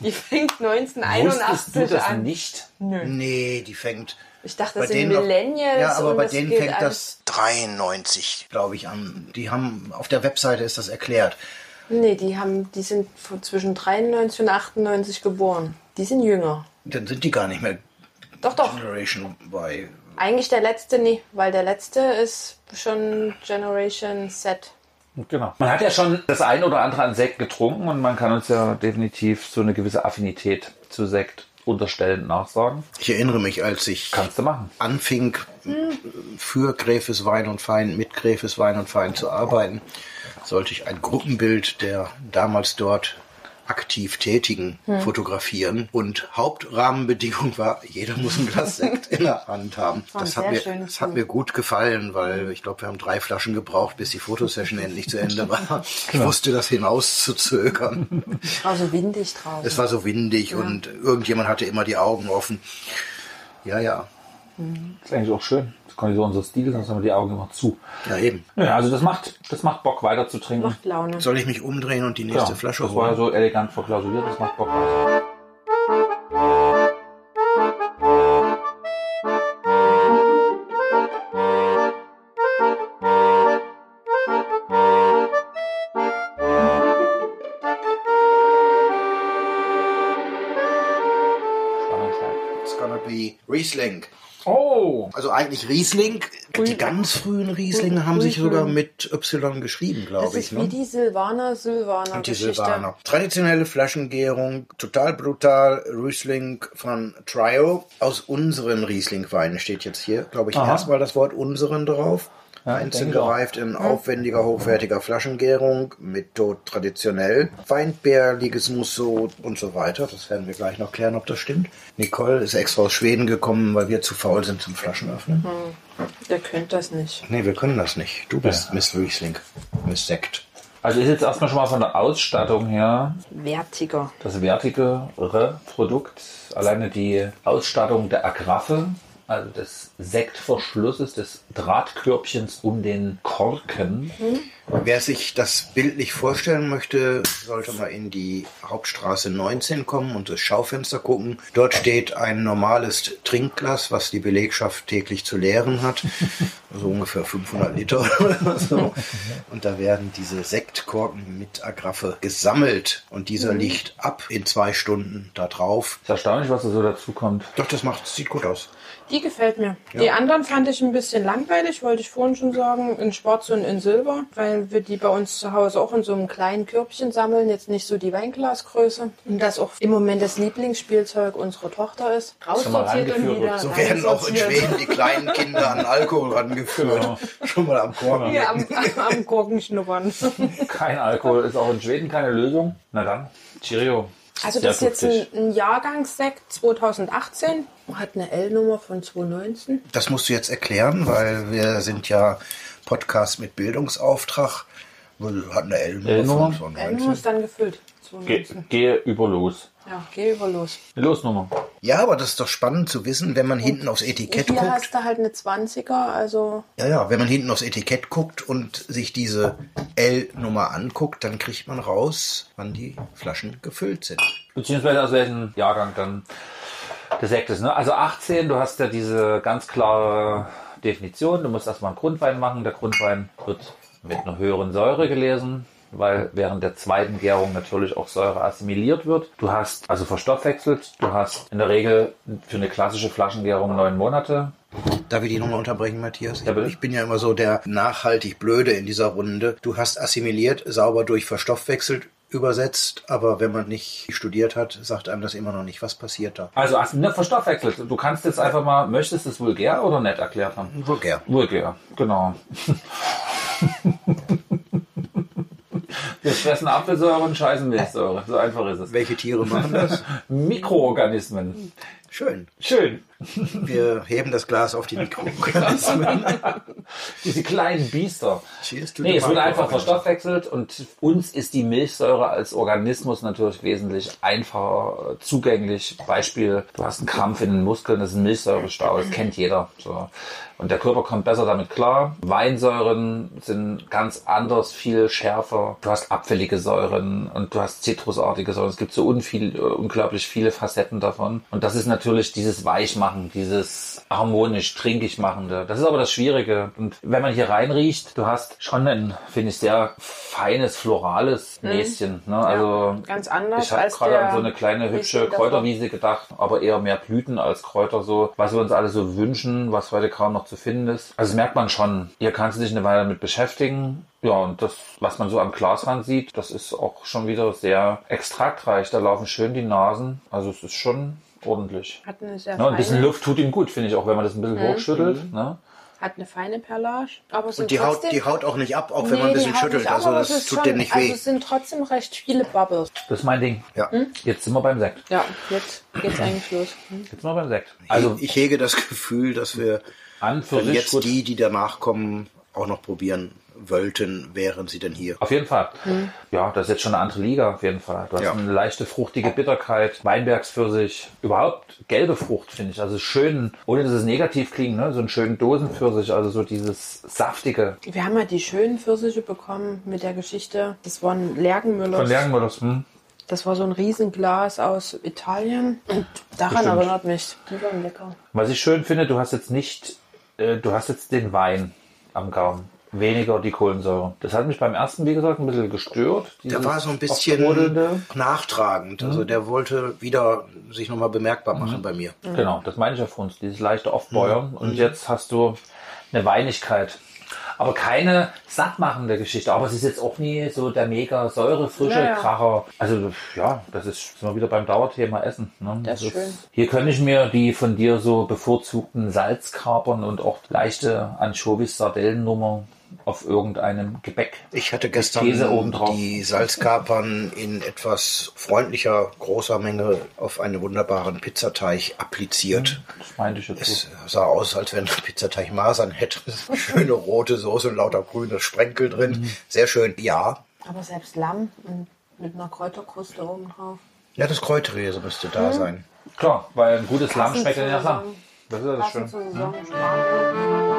Die fängt Wusstest du 1981 das an. nicht? Nö. Nee, die fängt. Ich dachte, bei das sind denen noch- Millennials. Ja, aber und bei denen fängt das 93, glaube ich, an. Die haben auf der Webseite ist das erklärt. Nee, die, haben, die sind von zwischen 93 und 98 geboren. Die sind jünger. Dann sind die gar nicht mehr Doch, doch. Generation Y. Eigentlich der letzte nie, weil der letzte ist schon Generation Z. Genau. Man hat ja schon das ein oder andere an Sekt getrunken und man kann uns ja definitiv so eine gewisse Affinität zu Sekt unterstellend nachsagen. Ich erinnere mich, als ich Kannst du machen. anfing, für Gräfes Wein und Fein, mit Gräfes Wein und Fein zu arbeiten, sollte ich ein Gruppenbild der damals dort aktiv Tätigen fotografieren. Und Hauptrahmenbedingung war, jeder muss ein Glas Sekt in der Hand haben. war ein Das hat, mir, das hat mir gut gefallen, weil ich glaube, wir haben drei Flaschen gebraucht, bis die Fotosession endlich zu Ende war. Ich wusste das hinauszuzögern. Es war so windig draußen. Es war so windig und irgendjemand hatte immer die Augen offen. Ja, ja. ist eigentlich auch schön. Das kann so unser Stil, sonst haben wir die Augen immer zu. Ja, eben. Ja, also das macht, das macht Bock weiter zu trinken. Macht Laune. Soll ich mich umdrehen und die nächste Ja, Flasche das war ja holen? so elegant verklausuliert, das macht Bock weiter. Also eigentlich Riesling. Die ganz frühen Rieslinge haben sich sogar mit Y geschrieben, Das glaube ich. ist wie Ne? die Silvaner Silvaner Und die Geschichte. Silvaner. Traditionelle Flaschengärung, total brutal. Riesling von Trio. Aus unseren Riesling-Weinen steht jetzt hier, glaube ich, erstmal das Wort unseren drauf. Ja, Einzeln gereift in aufwendiger, hochwertiger Flaschengärung, Methode traditionell, weinbärliges Musso und so weiter. Das werden wir gleich noch klären, ob das stimmt. Nicole ist extra aus Schweden gekommen, weil wir zu faul sind zum Flaschenöffnen. Der könnte das nicht. Nee, wir können das nicht. Du bist Miss Riesling, Miss Sekt. Also ist jetzt erstmal schon mal von der Ausstattung her Wertiger. das wertigere Produkt. Alleine die Ausstattung der Agraffe, also des Sektverschlusses, des Drahtkörbchens um den Korken. Wer sich das bildlich vorstellen möchte, sollte mal in die Hauptstraße 19 kommen und das Schaufenster gucken. Dort steht ein normales Trinkglas, was die Belegschaft täglich zu leeren hat. So ungefähr 500 Liter oder so. Und da werden diese Sektkorken mit Agraffe gesammelt. Und dieser liegt ab in zwei Stunden da drauf. Ist erstaunlich, was da so dazu kommt. Doch, das macht, sieht gut aus. Die gefällt mir. Die anderen fand ich ein bisschen langweilig, wollte ich vorhin schon sagen, in Schwarz und in Silber, weil wir die bei uns zu Hause auch in so einem kleinen Körbchen sammeln, jetzt nicht so die Weinglasgröße. Und das auch im Moment das Lieblingsspielzeug unserer Tochter ist. Raussortiert und wieder So werden auch in. Schweden die kleinen Kinder an Alkohol rangeführt. Genau. Schon mal am Korken. Hier am, am Gurken schnuppern. Kein Alkohol ist auch in Schweden keine Lösung. Na dann, Cheerio. Also das ist jetzt ein, ein Jahrgangssekt 2018, hat eine L-Nummer von 2019. Das musst du jetzt erklären, weil wir sind ja Podcast mit Bildungsauftrag. Hatten eine L-Nummer L-Nummer? von L-Nummer 2019. ist dann gefüllt. Ge 2019. gehe über los. Ja, geh über los. Die Losnummer. Ja, aber das ist doch spannend zu wissen, wenn man hinten aufs Etikett Hier guckt. hast du halt eine 20er, also Ja, ja, wenn man hinten aufs Etikett guckt und sich diese L-Nummer anguckt, dann kriegt man raus, wann die Flaschen gefüllt sind. Beziehungsweise aus welchem Jahrgang dann der Sekt ist. Ne? Also 18, du hast ja diese ganz klare Definition. Du musst erstmal einen Grundwein machen. Der Grundwein wird mit einer höheren Säure gelesen, weil während der zweiten Gärung natürlich auch Säure assimiliert wird. Du hast also verstoffwechselt. Du hast in der Regel für eine klassische Flaschengärung neun Monate. Darf ich dich nochmal unterbrechen, Matthias? Ja, bitte. ich bin ja immer so der nachhaltig Blöde in dieser Runde. Du hast assimiliert, sauber durch verstoffwechselt, übersetzt, aber wenn man nicht studiert hat, sagt einem das immer noch nicht. Was passiert da? Also as- ne, verstoffwechselt. Du kannst jetzt einfach mal, möchtest du es vulgär oder nett erklärt haben? Vulgär. Vulgär, genau. Wir fressen Apfelsäure und scheißen Milchsäure. So einfach ist es. Welche Tiere machen das? Mikroorganismen. Schön. Schön. Wir heben das Glas auf die Mikroorganismen. Diese kleinen Biester. Cheers to Nee, es wird einfach verstoffwechselt und uns ist die Milchsäure als Organismus natürlich wesentlich einfacher zugänglich. Beispiel, du hast einen Krampf in den Muskeln, das ist ein Milchsäurestau, das kennt jeder. So. Und der Körper kommt besser damit klar. Weinsäuren sind ganz anders, viel schärfer. Du hast abfällige Säuren und du hast zitrusartige Säuren. Es gibt so unviel, äh, unglaublich viele Facetten davon. Und das ist natürlich dieses Weichmachen, dieses harmonisch, trinkig machende. Das ist aber das Schwierige. Und wenn man hier reinriecht, du hast schon ein, finde ich, sehr feines, florales Näschen. Ne? Also ganz anders ich habe gerade an so eine kleine hübsche. Kräuterwiese gedacht, aber eher mehr Blüten als Kräuter so. Was wir uns alle so wünschen, was heute kaum noch zu finden ist. Also merkt man schon. Hier kannst du dich eine Weile damit beschäftigen. Ja, und das, was man so am Glasrand sieht, das ist auch schon wieder sehr extraktreich. Da laufen schön die Nasen. Also es ist schon ordentlich. Hat eine sehr Ne, ein bisschen Luft tut ihm gut, finde ich auch, wenn man das ein bisschen hochschüttelt. Ne? hat eine feine Perlage. Aber Und die haut, trotzdem, die haut auch nicht ab, auch wenn Nee, man ein bisschen haut schüttelt. ab, Also das tut schon, dir nicht Also weh. es sind trotzdem recht viele Bubbles. Das ist mein Ding. Ja. Jetzt sind wir beim Sekt. Ja, jetzt geht's eigentlich los. Hm. Jetzt sind wir beim Sekt. Also ich hege das Gefühl, dass wir an für sich jetzt gut. die, die danach kommen, auch noch probieren wollten, wären sie denn hier. Auf jeden Fall. Ja, das ist jetzt schon eine andere Liga, auf jeden Fall. Du hast Ja. eine leichte, fruchtige Bitterkeit, Weinbergspfirsich, überhaupt gelbe Frucht, finde ich. Also schön, ohne dass es negativ klingt, ne? so einen schönen Dosenpfirsich, also so dieses saftige. Wir haben ja die schönen Pfirsiche bekommen mit der Geschichte. Das waren Lergenmüllers. Von Lergenmüllers, hm? Das war so ein Riesenglas aus Italien. Und daran Bestimmt. erinnert mich. Die waren lecker. Was ich schön finde, du hast jetzt nicht, äh, du hast jetzt den Wein am Gaumen. Weniger die Kohlensäure. Das hat mich beim ersten, wie gesagt, ein bisschen gestört. Der war so ein bisschen brodelnde. nachtragend. Also der wollte wieder sich nochmal bemerkbar machen bei mir. Genau, das meine ich ja von uns, dieses leichte Aufbäuern. Und jetzt hast du eine Weinigkeit. Aber keine sattmachende Geschichte. Aber es ist jetzt auch nie so der mega säurefrische Ja, ja. Kracher. Also ja, das ist wir wieder beim Dauerthema Essen. Ne? Das ist schön. Hier könnte ich mir die von dir so bevorzugten Salzkapern und auch leichte Anchovies-Sardellennummer auf irgendeinem Gebäck. Ich hatte gestern die Salzkapern in etwas freundlicher, großer Menge auf einen wunderbaren Pizzateig appliziert. Das meinte ich jetzt Es so. sah aus, als wenn der Pizzateig Masern hätte. Schöne rote Soße und lauter grüne Sprenkel drin. Mhm. Sehr schön. Ja. Aber selbst Lamm mit einer Kräuterkruste oben drauf. Ja, das Kräuterkäse müsste da sein. Klar, weil ein gutes Lamm schmeckt ja zur nach Lamm. Das ist ja das Schöne.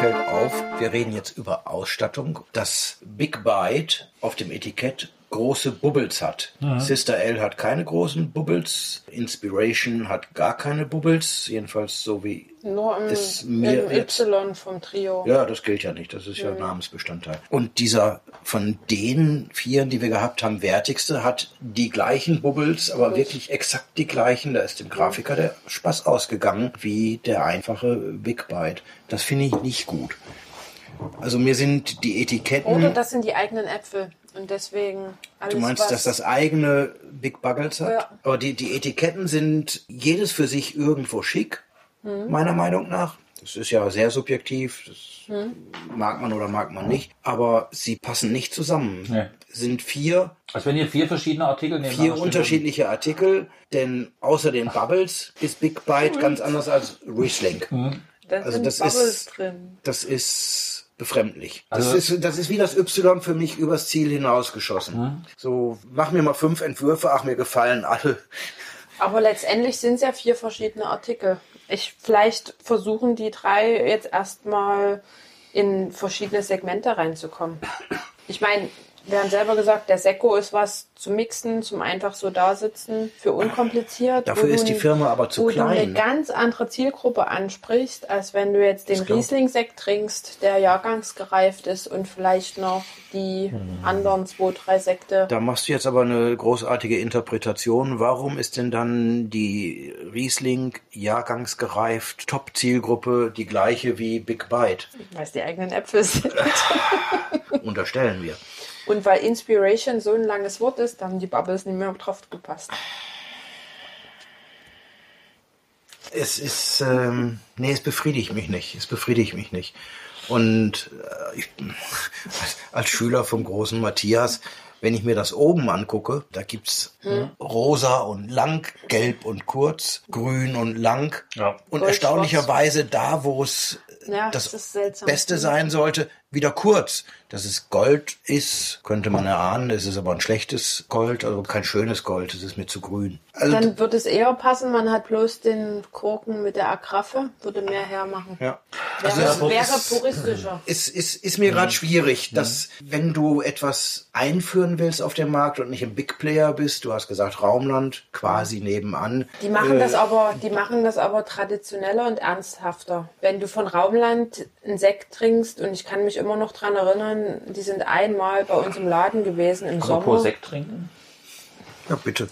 Fällt auf, wir reden jetzt über Ausstattung, dass Big Bite auf dem Etikett große Bubbles hat. Sister L hat keine großen Bubbles. Inspiration hat gar keine Bubbles. Jedenfalls so wie Nur im, Ist mir im jetzt- Y vom Trio. Ja, das gilt ja nicht. Das ist ja Namensbestandteil. Und dieser von den vieren, die wir gehabt haben, wertigste, hat die gleichen Bubbles, aber wirklich exakt die gleichen. Da ist dem Grafiker der Spaß ausgegangen, wie der einfache Big Bite. Das finde ich nicht gut. Also mir sind die Etiketten. Oder das sind die eigenen Äpfel. Und deswegen alles, Du meinst, was dass das eigene Big Buggles hat? Ja. Aber die, die Etiketten sind jedes für sich irgendwo schick, Mhm. meiner Meinung nach. Das ist ja sehr subjektiv, das Mhm. mag man oder mag man nicht. Aber sie passen nicht zusammen. Nee. Sind vier, Als wenn ihr vier verschiedene Artikel nebeneinander vier unterschiedliche Artikel, denn außer den Bubbles ist Big Bite ganz anders als Riesling. da also sind das Bubbles ist- drin. Das ist befremdlich. Also- das, ist, das ist wie das Y für mich übers Ziel hinausgeschossen. So, mach mir mal fünf Entwürfe, ach, mir gefallen alle. Aber letztendlich sind es ja vier verschiedene Artikel. Ich vielleicht versuchen die drei jetzt erstmal in verschiedene Segmente reinzukommen. Ich meine, Wir haben selber gesagt, der Sekko ist was zu mixen, zum einfach so da sitzen, für unkompliziert. Dafür wo ist die Firma aber zu wo du eine klein. ganz andere Zielgruppe ansprichst, als wenn du jetzt den Riesling-Sekt trinkst, der jahrgangsgereift ist und vielleicht noch die Hm. anderen zwei, drei Sekte. Da machst du jetzt aber eine großartige Interpretation. Warum ist denn dann die Riesling jahrgangsgereift Top-Zielgruppe die gleiche wie Big Bite? Weil es die eigenen Äpfel sind. Unterstellen wir. Und weil Inspiration so ein langes Wort ist, da haben die Bubbles nicht mehr drauf gepasst. Es ist, ähm, nee, es befriedigt mich nicht. Es befriedigt mich nicht. Und äh, ich, als, als Schüler vom großen Matthias, wenn ich mir das oben angucke, da gibt's rosa und lang, gelb und kurz, grün und lang. Ja. Und Gold, erstaunlicherweise da, wo es Ja, das, das. Beste sein sollte, wieder kurz. Dass es Gold ist, könnte man erahnen. Es ist aber ein schlechtes Gold, also kein schönes Gold. Es ist mir zu grün. Also, Dann würde es eher passen, man hat bloß den Korken mit der Agraffe, würde mehr hermachen. ja. Wäre, Also es wäre ist- puristischer. ist, ist, ist mir gerade schwierig, dass wenn du etwas einführen willst auf dem Markt und nicht ein Big Player bist, du hast gesagt Raumland, quasi nebenan. Die machen Äh, das aber, die machen das aber traditioneller und ernsthafter. Wenn du von Raumland einen Sekt trinkst, und ich kann mich immer noch dran erinnern, die sind einmal bei uns im Laden gewesen im Apropos Sommer. Sekt trinken. Ja, bitte.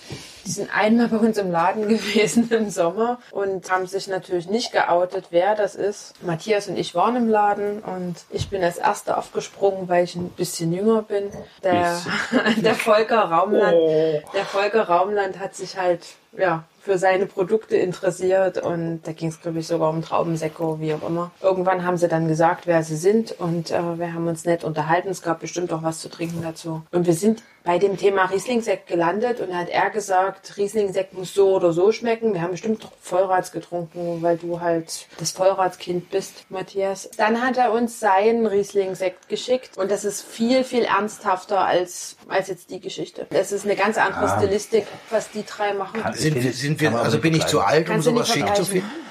Die sind einmal bei uns im Laden gewesen im Sommer und haben sich natürlich nicht geoutet, wer das ist. Matthias und ich waren im Laden und ich bin als Erste aufgesprungen, weil ich ein bisschen jünger bin. Der, der Volker Raumland, Oh. der Volker Raumland hat sich halt ja, für seine Produkte interessiert und da ging es, glaube ich, sogar um Traubensäcke, wie auch immer. Irgendwann haben sie dann gesagt, wer sie sind und äh, wir haben uns nett unterhalten. Es gab bestimmt auch was zu trinken dazu. Und wir sind bei dem Thema Rieslingsekt gelandet und hat er gesagt, Rieslingsekt muss so oder so schmecken. Wir haben bestimmt Vollrats getrunken, weil du halt das Vollratskind bist, Matthias. Dann hat er uns seinen Rieslingsekt geschickt und das ist viel, viel ernsthafter als, als jetzt die Geschichte. Das ist eine ganz andere Stilistik, was die drei machen. Kann- Sind, wir- sind wir, Kann also bin ich zu alt, um sowas nicht schick zu vergleichen. finden?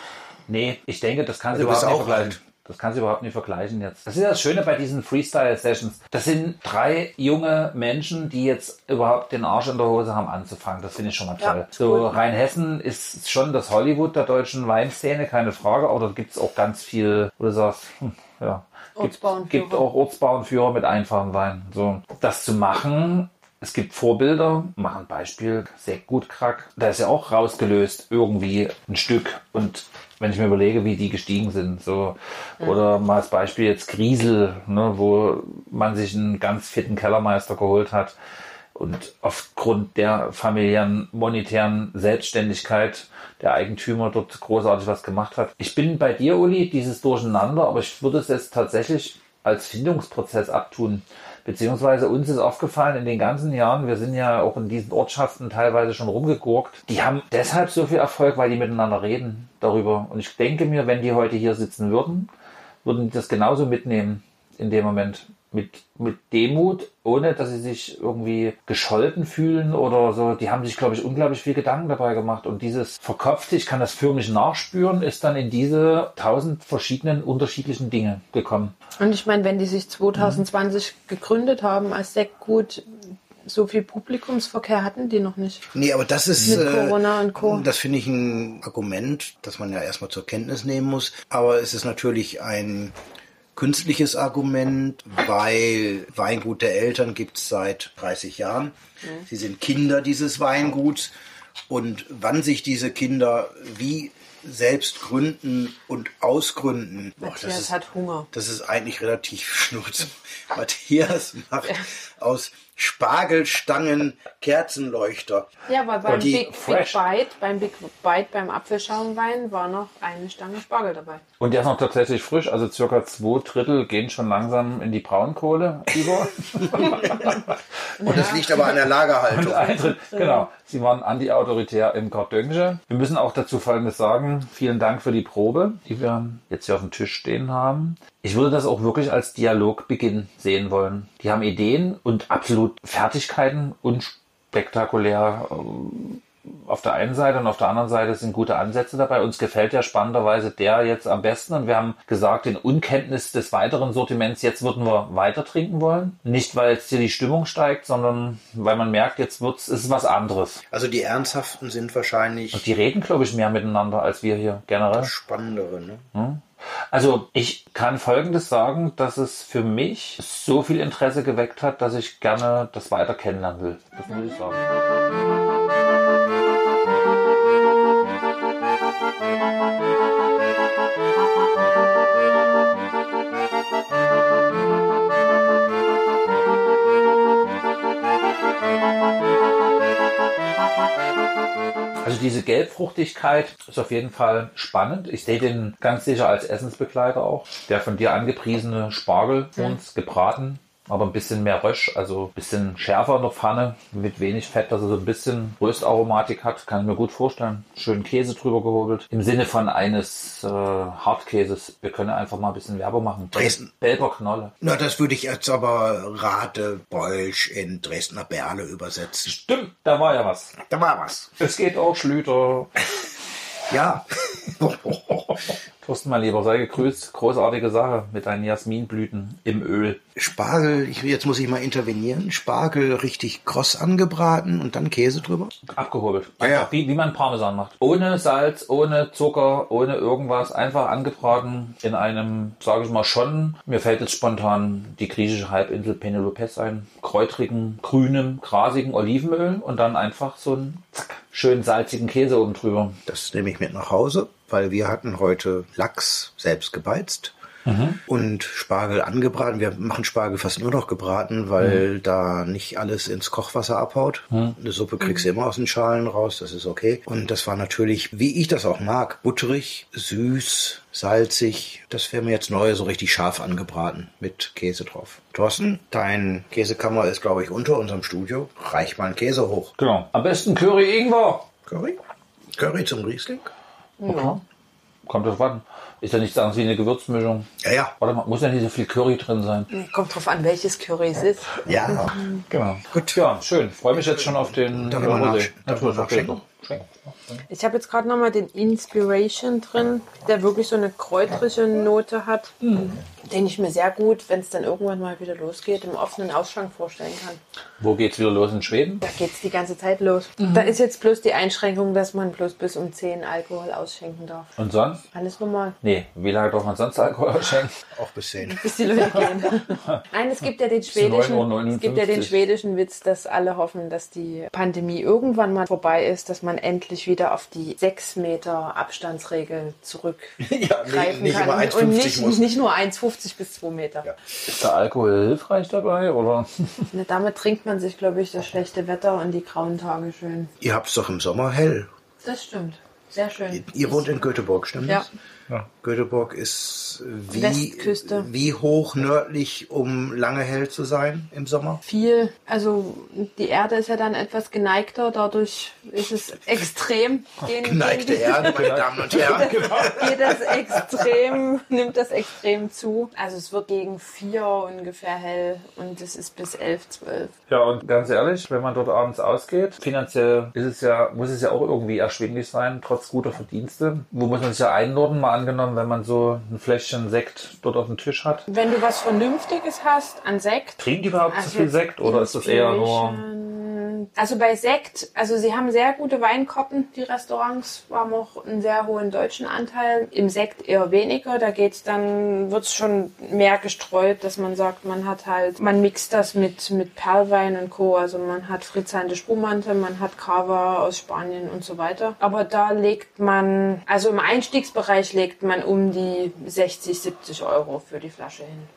Nee, ich denke, das du Du bist überhaupt nicht vergleichen. alt. Das kannst du überhaupt nicht vergleichen jetzt. Das ist das Schöne bei diesen Freestyle-Sessions. Das sind drei junge Menschen, die jetzt überhaupt den Arsch in der Hose haben anzufangen. Das finde ich schon mal Ja, toll. ist so cool. Rheinhessen ist schon das Hollywood der deutschen Weinszene, keine Frage. Aber da gibt es auch ganz viel, wo du sagst, hm, ja. Gibt, gibt auch Ortsbauernführer mit einfachen Wein. So, das zu machen, es gibt Vorbilder, machen Beispiel, sehr gut Krack. Da ist ja auch rausgelöst irgendwie ein Stück. Und wenn ich mir überlege, wie die gestiegen sind, so, oder mal als Beispiel jetzt Griesel, ne, wo man sich einen ganz fitten Kellermeister geholt hat und aufgrund der familiären, monetären Selbstständigkeit der Eigentümer dort großartig was gemacht hat. Ich bin bei dir, Uli, dieses Durcheinander, aber ich würde es jetzt tatsächlich als Findungsprozess abtun. Beziehungsweise uns ist aufgefallen in den ganzen Jahren, wir sind ja auch in diesen Ortschaften teilweise schon rumgegurkt, die haben deshalb so viel Erfolg, weil die miteinander reden darüber. Und ich denke mir, wenn die heute hier sitzen würden, würden die das genauso mitnehmen in dem Moment. Mit, mit Demut, ohne dass sie sich irgendwie gescholten fühlen oder so. Die haben sich, glaube ich, unglaublich viel Gedanken dabei gemacht. Und dieses Verkopfte, ich kann das förmlich nachspüren, ist dann in diese tausend verschiedenen unterschiedlichen Dinge gekommen. Und ich meine, wenn die sich 2020 gegründet haben als Sektgut, so viel Publikumsverkehr hatten die noch nicht. Nee, aber das ist, Mit Corona und Co. das finde ich ein Argument, das man ja erstmal zur Kenntnis nehmen muss. Aber es ist natürlich ein künstliches Argument, weil Weingut der Eltern gibt es seit 30 Jahren. Sie sind Kinder dieses Weinguts. Und wann sich diese Kinder wie selbst gründen und ausgründen, boah, Matthias das ist, hat Hunger. das ist eigentlich relativ schnurz. Matthias macht aus Spargelstangen Kerzenleuchter. Ja, aber beim Big, Big. Bite, beim Big Bite, beim Apfelschaumwein war noch eine Stange Spargel dabei. Und der ist noch tatsächlich frisch, also circa zwei Drittel gehen schon langsam in die Braunkohle über. Und das liegt aber an der Lagerhaltung. Ein Drittel, genau. Sie waren anti-autoritär im Kartönche. Wir müssen auch dazu Folgendes sagen. Vielen Dank für die Probe, die wir jetzt hier auf dem Tisch stehen haben. Ich würde das auch wirklich als Dialogbeginn sehen wollen. Die haben Ideen und absolut Fertigkeiten und spektakulär ähm, auf der einen Seite und auf der anderen Seite sind gute Ansätze dabei. Uns gefällt ja spannenderweise der jetzt am besten und wir haben gesagt, in Unkenntnis des weiteren Sortiments, jetzt würden wir weiter trinken wollen. Nicht, weil jetzt hier die Stimmung steigt, sondern weil man merkt, jetzt wird's, ist es was anderes. Also die Ernsthaften sind wahrscheinlich Und die reden, glaube ich, mehr miteinander als wir hier generell. spannendere. Ne? Also ich kann Folgendes sagen, dass es für mich so viel Interesse geweckt hat, dass ich gerne das weiter kennenlernen will. Das muss ich sagen. Also diese Gelbfruchtigkeit ist auf jeden Fall spannend. Ich sehe den ganz sicher als Essensbegleiter auch. Der von dir angepriesene Spargel für uns gebraten, aber ein bisschen mehr Rösch, also ein bisschen schärfer in der Pfanne, mit wenig Fett, dass er so ein bisschen Röstaromatik hat, kann ich mir gut vorstellen. Schön Käse drüber gehobelt. Im Sinne von eines äh, Hartkäses. Wir können einfach mal ein bisschen Werbung machen. Dresden. Belber Knolle. Na, das würde ich jetzt aber Rate Bolsch in Dresdner Berle übersetzen. Stimmt, da war ja was. Da war was. Es geht auch Schlüter. Ja. Thorsten, mein Lieber, sei gegrüßt. Großartige Sache mit deinen Jasminblüten im Öl. Spargel, ich, jetzt muss ich mal intervenieren. Spargel richtig kross angebraten und dann Käse drüber. Abgehobelt. Ja, ja. Wie, wie man Parmesan macht. Ohne Salz, ohne Zucker, ohne irgendwas. Einfach angebraten in einem, sage ich mal schon, mir fällt jetzt spontan die griechische Halbinsel Penelopes ein. Kräutrigen, grünem, grasigen Olivenöl und dann einfach so einen zack, schön salzigen Käse oben drüber. Das nehme ich mit nach Hause, weil wir hatten heute Lachs selbst gebeizt. Und Spargel angebraten. Wir machen Spargel fast nur noch gebraten, weil da nicht alles ins Kochwasser abhaut. Eine Suppe kriegst du immer aus den Schalen raus, das ist okay. Und das war natürlich, wie ich das auch mag, butterig, süß, salzig. Das wäre mir jetzt neu, so richtig scharf angebraten mit Käse drauf. Thorsten, dein Käsekammer ist, glaube ich, unter unserem Studio. Reich mal einen Käse hoch. Genau. Am besten Curry Ingwer. Curry? Curry zum Riesling? Ja. Kommt drauf an. Ist ja nichts anderes wie eine Gewürzmischung. Ja, ja. Mal, muss ja nicht so viel Curry drin sein. Kommt drauf an, welches Curry es ist. Ja. Genau. Gut. Ja, schön. Freue mich jetzt schon auf den mal Rosé. ich Natürlich, habe jetzt gerade nochmal den Inspiration drin, der wirklich so eine kräutrige Note hat, den ich mir sehr gut, wenn es dann irgendwann mal wieder losgeht, im offenen Ausschank vorstellen kann. Wo geht's wieder los in Schweden? Da geht es die ganze Zeit los. Da ist jetzt bloß die Einschränkung, dass man bloß bis um 10 Alkohol ausschenken darf. Und sonst? Alles normal. Nee, wie lange darf man sonst Alkohol ausschenken? Auch bis 10. bis die Leute gehen. Nein, es gibt ja den 9,59 schwedischen, es gibt ja den schwedischen Witz, dass alle hoffen, dass die Pandemie irgendwann mal vorbei ist, dass man endlich wieder auf die 6 Meter Abstandsregel zurückgreifen nicht kann immer und 1,50 nicht, muss. nicht nur 1,50 bis 2 Meter. Ja. Ist der Alkohol hilfreich dabei? Oder? Ne, damit trinkt man sich, glaube ich, das schlechte Wetter und die grauen Tage schön. Ihr habt's doch im Sommer hell. Das stimmt. Sehr schön. Ihr wohnt in Göteborg, stimmt Ja. das? Göteborg ist wie, Westküste. wie hoch nördlich, um lange hell zu sein im Sommer? viel. Also die Erde ist ja dann etwas geneigter, dadurch ist es extrem. Gehen- Geneigte gehen- Erde, meine Damen und Herren. geht das extrem, nimmt das extrem zu. Also es wird gegen vier ungefähr hell und es ist bis elf, zwölf. Ja, und ganz ehrlich, wenn man dort abends ausgeht, finanziell ist es ja, muss es ja auch irgendwie erschwinglich sein, trotz guter Verdienste. Wo muss man sich ja einnorden, mal angenommen, wenn man so ein Fläschchen Sekt dort auf dem Tisch hat? Wenn du was Vernünftiges hast an Sekt. Trinken die überhaupt also so viel Sekt oder ist das eher nur... Also bei Sekt, also sie haben sehr gute Weinkoppen, die Restaurants, haben auch einen sehr hohen deutschen Anteil. Im Sekt eher weniger, da geht's dann, wird's schon mehr gestreut, dass man sagt, man hat halt, man mixt das mit, mit Perlwein und Co. Also man hat frizzante Spumante, man hat Cava aus Spanien und so weiter. Aber da legt man, also im Einstiegsbereich legt man um die 60, 70 Euro für die Flasche hin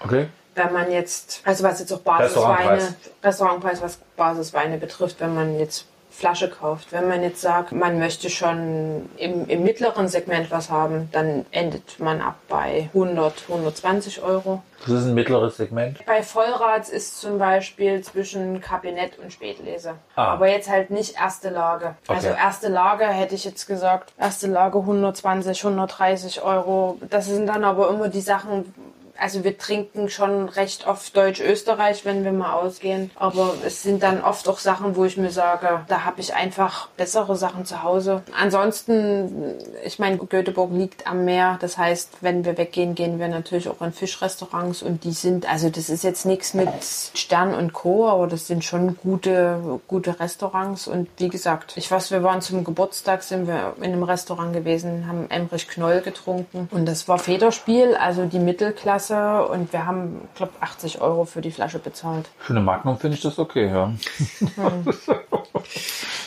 Okay. wenn man jetzt, also was jetzt auch Basisweine, Restaurantpreis. Restaurantpreis, was Basisweine betrifft, wenn man jetzt Flasche kauft. Wenn man jetzt sagt, man möchte schon im, im mittleren Segment was haben, dann endet man ab bei 100, 120 Euro. Das ist ein mittleres Segment. Bei Vollrats ist zum Beispiel zwischen Kabinett und Spätlese. Ah. Aber jetzt halt nicht erste Lage. Also Okay. erste Lage hätte ich jetzt gesagt, erste Lage 120, 130 Euro. Das sind dann aber immer die Sachen, also wir trinken schon recht oft Deutsch-Österreich, wenn wir mal ausgehen. Aber es sind dann oft auch Sachen, wo ich mir sage, da habe ich einfach bessere Sachen zu Hause. Ansonsten, ich meine, Göteborg liegt am Meer. Das heißt, wenn wir weggehen, gehen wir natürlich auch in Fischrestaurants und die sind, also das ist jetzt nichts mit Stern und Co., aber das sind schon gute, gute Restaurants. Und wie gesagt, ich weiß, wir waren zum Geburtstag, sind wir in einem Restaurant gewesen, haben Emrich Knoll getrunken und das war Federspiel, also die Mittelklasse und wir haben, glaube 80 Euro für die Flasche bezahlt. Für eine Magnum finde ich das okay, ja.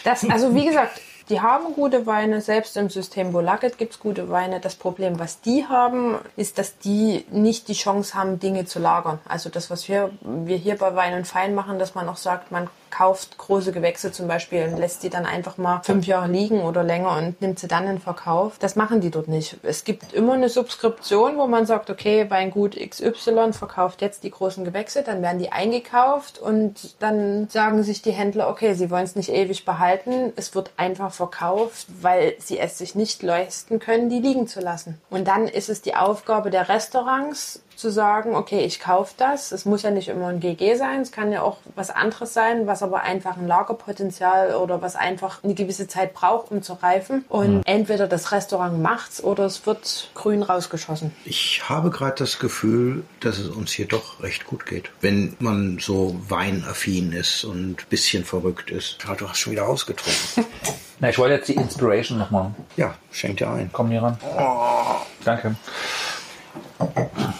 Das, also wie gesagt, die haben gute Weine, selbst im System Bolaget gibt es gute Weine. Das Problem, was die haben, ist, dass die nicht die Chance haben, Dinge zu lagern. Also das, was wir, wir hier bei Wein und Fein machen, dass man auch sagt, man kauft große Gewächse zum Beispiel und lässt die dann einfach mal fünf Jahre liegen oder länger und nimmt sie dann in Verkauf. Das machen die dort nicht. Es gibt immer eine Subskription, wo man sagt, okay, Weingut XY verkauft jetzt die großen Gewächse, dann werden die eingekauft und dann sagen sich die Händler, okay, sie wollen es nicht ewig behalten, es wird einfach verkauft, weil sie es sich nicht leisten können, die liegen zu lassen. Und dann ist es die Aufgabe der Restaurants, zu sagen, okay, ich kaufe das. Es muss ja nicht immer ein GG sein, es kann ja auch was anderes sein, was aber einfach ein Lagerpotenzial oder was einfach eine gewisse Zeit braucht, um zu reifen. Und mhm. entweder das Restaurant macht's oder es wird grün rausgeschossen. Ich habe gerade das Gefühl, dass es uns hier doch recht gut geht, wenn man so weinaffin ist und ein bisschen verrückt ist. Ja, du hast schon wieder ausgetrunken. Na, ich wollte jetzt die Inspiration nochmal. Ja, schenk dir ein. Komm hier ran. Oh. Danke.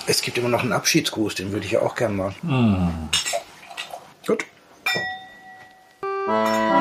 Es gibt immer noch einen Abschiedsgruß, den würde ich ja auch gern machen. Mm. Gut. Musik